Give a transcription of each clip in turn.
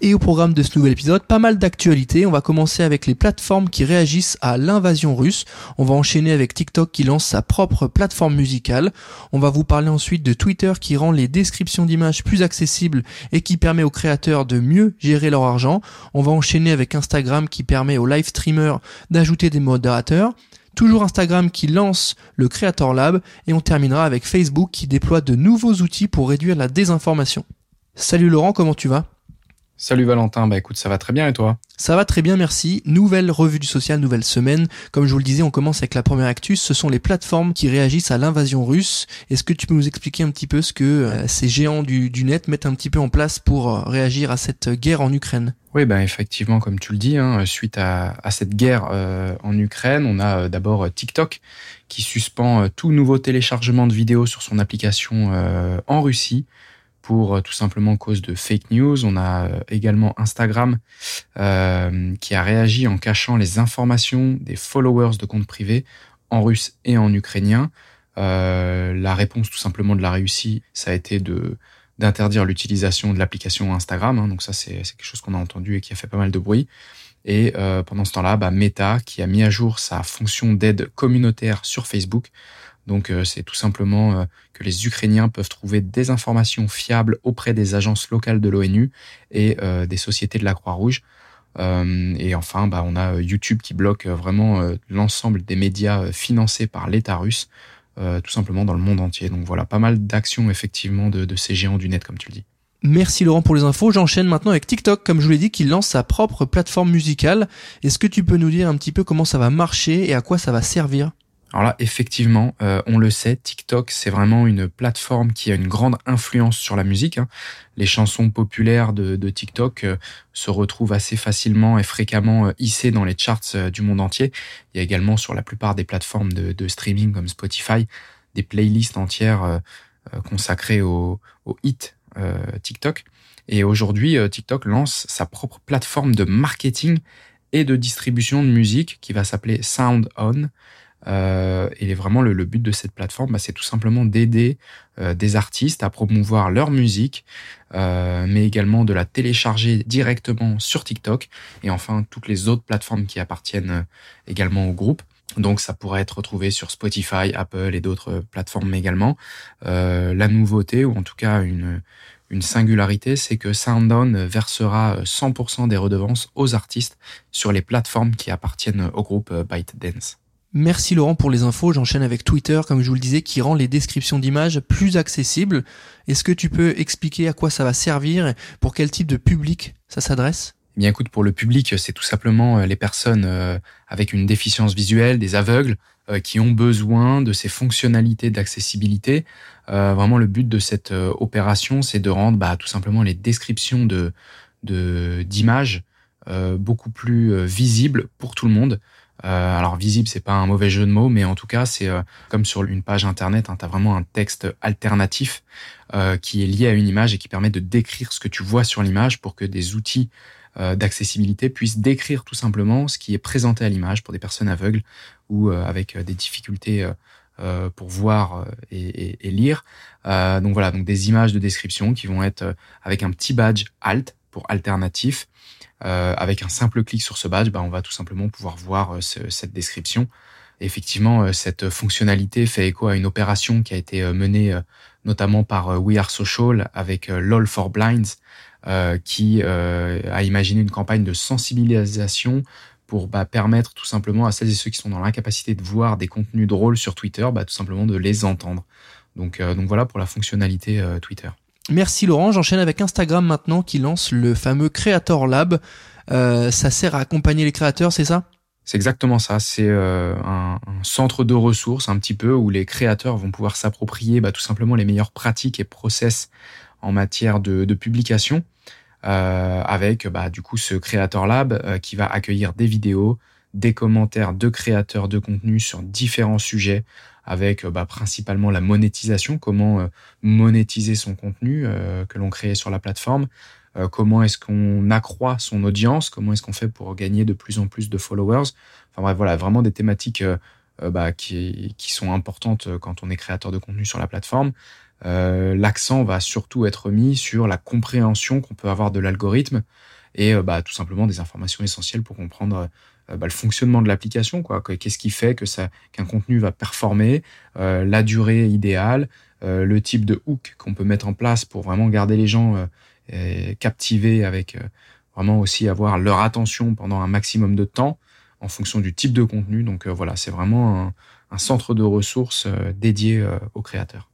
et au programme de ce nouvel épisode, pas mal d'actualités. On va commencer avec les plateformes qui réagissent à l'invasion russe. On va enchaîner avec TikTok qui lance sa propre plateforme musicale. On va vous parler ensuite de Twitter qui rend les descriptions d'images plus accessibles et qui permet aux créateurs de mieux gérer leur argent. On va enchaîner avec Instagram qui permet aux live streamers d'ajouter des modérateurs. Toujours Instagram qui lance le Creator Lab et on terminera avec Facebook qui déploie de nouveaux outils pour réduire la désinformation. Salut Laurent, comment tu vas? Salut Valentin, bah écoute, ça va très bien et toi? Ça va très bien, merci. Nouvelle revue du social, nouvelle semaine. Comme je vous le disais, on commence avec la première actus. Ce sont les plateformes qui réagissent à l'invasion russe. Est-ce que tu peux nous expliquer un petit peu ce que euh, ces géants du, net mettent un petit peu en place pour euh, réagir à cette guerre en Ukraine? Oui, bah effectivement, comme tu le dis, hein, suite à, cette guerre euh, en Ukraine, on a d'abord TikTok qui suspend tout nouveau téléchargement de vidéos sur son application en Russie pour euh, tout simplement cause de fake news. On a euh, également Instagram euh, qui a réagi en cachant les informations des followers de comptes privés en russe et en ukrainien. la réponse tout simplement de la Russie, ça a été de d'interdire l'utilisation de l'application Instagram. Hein. donc ça, c'est quelque chose qu'on a entendu et qui a fait pas mal de bruit. Et pendant ce temps-là, bah, Meta, qui a mis à jour sa fonction d'aide communautaire sur Facebook, donc euh, c'est tout simplement euh, que les Ukrainiens peuvent trouver des informations fiables auprès des agences locales de l'ONU et euh, des sociétés de la Croix-Rouge. et enfin, bah, on a YouTube qui bloque vraiment l'ensemble des médias financés par l'État russe, tout simplement dans le monde entier. Donc voilà, pas mal d'actions effectivement de, de ces géants du net, comme tu le dis. Merci Laurent pour les infos. J'enchaîne maintenant avec TikTok, comme je vous l'ai dit, qui lance sa propre plateforme musicale. Est-ce que tu peux nous dire un petit peu comment ça va marcher et à quoi ça va servir? Alors là, effectivement, euh, on le sait, TikTok, c'est vraiment une plateforme qui a une grande influence sur la musique. Hein. Les chansons populaires de, TikTok euh, se retrouvent assez facilement et fréquemment euh, hissées dans les charts du monde entier. Il y a également sur la plupart des plateformes de, streaming comme Spotify des playlists entières consacrées aux au hits TikTok. Et aujourd'hui, TikTok lance sa propre plateforme de marketing et de distribution de musique qui va s'appeler Sound On. Euh, et vraiment, le, but de cette plateforme, bah, c'est tout simplement d'aider euh, des artistes à promouvoir leur musique, euh, mais également de la télécharger directement sur TikTok et enfin toutes les autres plateformes qui appartiennent également au groupe. Donc ça pourrait être retrouvé sur Spotify, Apple et d'autres plateformes également. la nouveauté, ou en tout cas une, une singularité, c'est que SoundOn versera 100% des redevances aux artistes sur les plateformes qui appartiennent au groupe ByteDance. Merci Laurent pour les infos. J'enchaîne avec Twitter, comme je vous le disais, qui rend les descriptions d'images plus accessibles. Est-ce que tu peux expliquer à quoi ça va servir Pour quel type de public ça s'adresse? Eh Bien écoute, pour le public, c'est tout simplement euh, les personnes euh, avec une déficience visuelle, des aveugles, euh, qui ont besoin de ces fonctionnalités d'accessibilité. vraiment, le but de cette opération, c'est de rendre bah, tout simplement les descriptions de d'images beaucoup plus visibles pour tout le monde. Euh, alors visible, c'est pas un mauvais jeu de mots, mais en tout cas, c'est euh, comme sur une page internet, hein, tu as vraiment un texte alternatif euh, qui est lié à une image et qui permet de décrire ce que tu vois sur l'image pour que des outils d'accessibilité puissent décrire tout simplement ce qui est présenté à l'image pour des personnes aveugles ou avec des difficultés pour voir et, et lire. donc voilà, donc des images de description qui vont être avec un petit badge alt pour alternatif euh, avec un simple clic sur ce badge, bah, on va tout simplement pouvoir voir euh, cette description. effectivement, euh, cette fonctionnalité fait écho à une opération qui a été menée notamment par We Are Social avec LOL for Blinds, qui a imaginé une campagne de sensibilisation pour bah, permettre tout simplement à celles et ceux qui sont dans l'incapacité de voir des contenus drôles sur Twitter, bah, tout simplement de les entendre. Donc, donc voilà pour la fonctionnalité Twitter. Merci Laurent, j'enchaîne avec Instagram maintenant qui lance le fameux Creator Lab. Euh, ça sert à accompagner les créateurs, c'est ça? C'est exactement ça. C'est euh, un, centre de ressources un petit peu où les créateurs vont pouvoir s'approprier bah, tout simplement les meilleures pratiques et process en matière de, publication, euh, avec bah, du coup ce Creator Lab qui va accueillir des vidéos, des commentaires de créateurs de contenu sur différents sujets, avec bah, principalement la monétisation, comment monétiser son contenu que l'on crée sur la plateforme, comment est-ce qu'on accroît son audience, comment est-ce qu'on fait pour gagner de plus en plus de followers. Enfin bref, voilà, vraiment des thématiques bah, qui, sont importantes quand on est créateur de contenu sur la plateforme. Euh, l'accent va surtout être mis sur la compréhension qu'on peut avoir de l'algorithme et euh, bah, tout simplement des informations essentielles pour comprendre euh, bah, le fonctionnement de l'application. Qu'est-ce qui fait que ça, qu'un contenu va performer, la durée idéale, le type de hook qu'on peut mettre en place pour vraiment garder les gens captivés avec vraiment aussi avoir leur attention pendant un maximum de temps en fonction du type de contenu. Donc voilà, c'est vraiment un, centre de ressources dédié aux créateurs.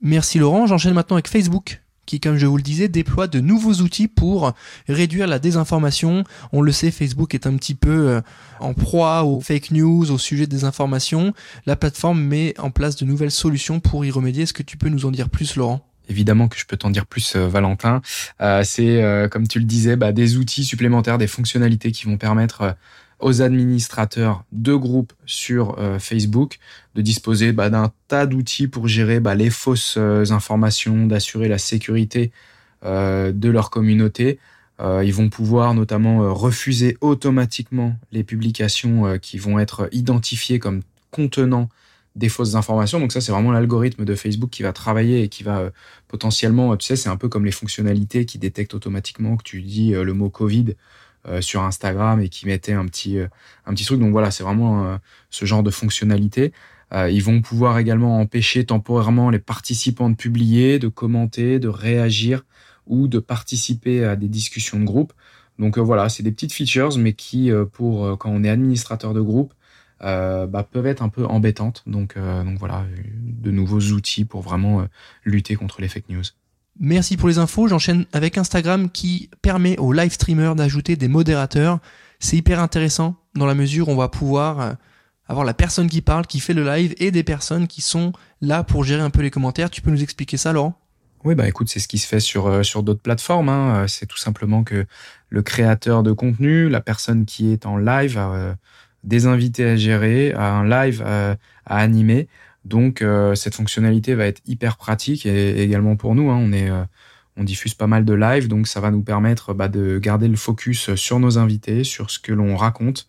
Merci Laurent. J'enchaîne maintenant avec Facebook qui, comme je vous le disais, déploie de nouveaux outils pour réduire la désinformation. On le sait, Facebook est un petit peu euh, en proie aux fake news, au sujet des informations. La plateforme met en place de nouvelles solutions pour y remédier. Est-ce que tu peux nous en dire plus, Laurent? Évidemment que je peux t'en dire plus, euh, Valentin. Euh, c'est, comme tu le disais, bah, des outils supplémentaires, des fonctionnalités qui vont permettre aux administrateurs de groupes sur euh, Facebook de disposer bah, d'un tas d'outils pour gérer bah, les fausses euh, informations, d'assurer la sécurité euh, de leur communauté. ils vont pouvoir notamment refuser automatiquement les publications qui vont être identifiées comme contenant des fausses informations. Donc ça, c'est vraiment l'algorithme de Facebook qui va travailler et qui va potentiellement, tu sais, c'est un peu comme les fonctionnalités qui détectent automatiquement que tu dis le mot Covid sur Instagram et qui mettaient un petit, euh, un petit truc. Donc voilà, c'est vraiment euh, ce genre de fonctionnalité. ils vont pouvoir également empêcher temporairement les participants de publier, de commenter, de réagir ou de participer à des discussions de groupe. Donc voilà, c'est des petites features, mais qui, pour quand on est administrateur de groupe, bah, peuvent être un peu embêtantes. Donc, donc voilà, de nouveaux outils pour vraiment lutter contre les fake news. Merci pour les infos. J'enchaîne avec Instagram qui permet aux live streamers d'ajouter des modérateurs. C'est hyper intéressant dans la mesure où on va pouvoir euh, avoir la personne qui parle, qui fait le live et des personnes qui sont là pour gérer un peu les commentaires. Tu peux nous expliquer ça, Laurent? Oui, bah écoute, c'est ce qui se fait sur, euh, d'autres plateformes. Hein. Euh, c'est tout simplement que le créateur de contenu, la personne qui est en live, a des invités à gérer, a un live à animer. Donc euh, cette fonctionnalité va être hyper pratique et, également pour nous. Hein, euh, on diffuse pas mal de live, donc ça va nous permettre bah, de garder le focus sur nos invités, sur ce que l'on raconte,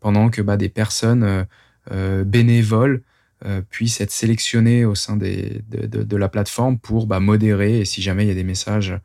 pendant que bah, des personnes euh, bénévoles puissent être sélectionnées au sein des, de, de, la plateforme pour bah, modérer et si jamais il y a des messages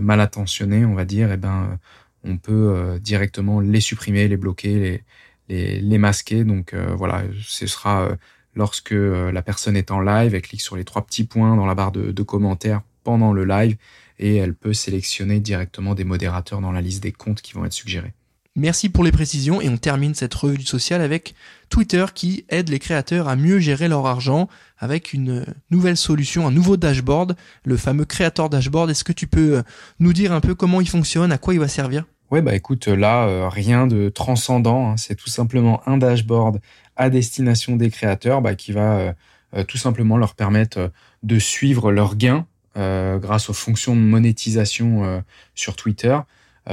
mal intentionnés, on va dire, eh ben on peut directement les supprimer, les bloquer, les, les, les masquer. Donc voilà, ce sera lorsque euh, la personne est en live, elle clique sur les trois petits points dans la barre de, commentaires pendant le live et elle peut sélectionner directement des modérateurs dans la liste des comptes qui vont être suggérés. Merci pour les précisions et on termine cette revue du social avec Twitter qui aide les créateurs à mieux gérer leur argent avec une nouvelle solution, un nouveau dashboard, le fameux créateur dashboard. Est-ce que tu peux euh, nous dire un peu comment il fonctionne, à quoi il va servir? Ouais, bah écoute, là, euh, rien de transcendant. Hein. c'est tout simplement un dashboard à destination des créateurs bah, qui va euh, euh, tout simplement leur permettre de suivre leurs gains grâce aux fonctions de monétisation sur Twitter.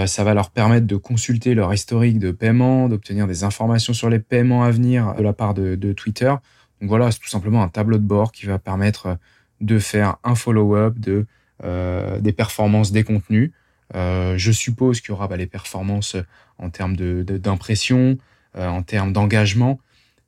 ça va leur permettre de consulter leur historique de paiement, d'obtenir des informations sur les paiements à venir de la part de, de Twitter. Donc voilà, c'est tout simplement un tableau de bord qui va permettre de faire un follow-up de, des performances des contenus. Euh, je suppose qu'il y aura bah, les performances en termes d'impression, euh, en termes d'engagement,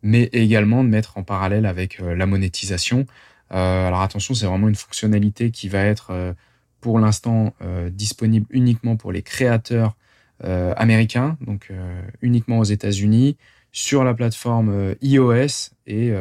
mais également de mettre en parallèle avec euh, la monétisation. alors attention, c'est vraiment une fonctionnalité qui va être pour l'instant disponible uniquement pour les créateurs américains, donc uniquement aux États-Unis, sur la plateforme iOS et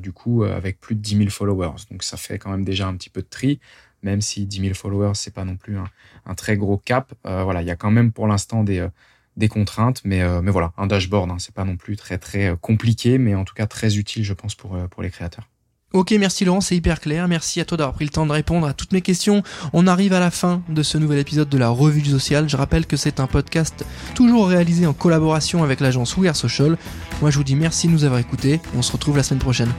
du coup avec plus de 10 000 followers. Donc ça fait quand même déjà un petit peu de tri même si 10 000 followers, c'est pas non plus un, très gros cap. Euh, voilà, il y a quand même pour l'instant des, euh, contraintes, mais, euh, mais voilà, un dashboard, hein, c'est pas non plus très très compliqué, mais en tout cas très utile, je pense, pour, les créateurs. Ok, merci Laurent, c'est hyper clair. Merci à toi d'avoir pris le temps de répondre à toutes mes questions. On arrive à la fin de ce nouvel épisode de la Revue du Social. Je rappelle que c'est un podcast toujours réalisé en collaboration avec l'agence We Are Social. Moi, je vous dis merci de nous avoir écoutés. On se retrouve la semaine prochaine.